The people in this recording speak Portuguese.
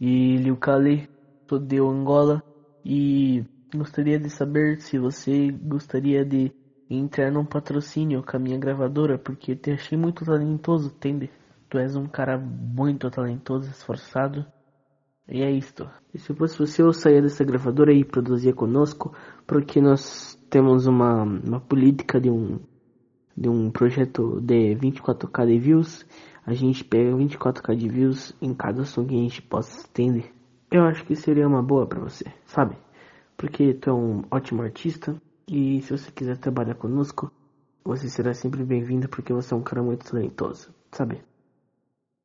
e Liu Kali, sou de Angola e gostaria de saber se você gostaria de entrar num patrocínio com a minha gravadora, porque te achei muito talentoso, entende? Tu és um cara muito talentoso, esforçado. E é isto. E se fosse você, eu dessa gravadora e produzia conosco, porque nós temos uma, uma política de um, de um projeto de 24k de views. A gente pega 24k de views em cada som que a gente possa estender. Eu acho que seria uma boa para você, sabe? Porque tu é um ótimo artista e se você quiser trabalhar conosco, você será sempre bem-vindo porque você é um cara muito talentoso, sabe?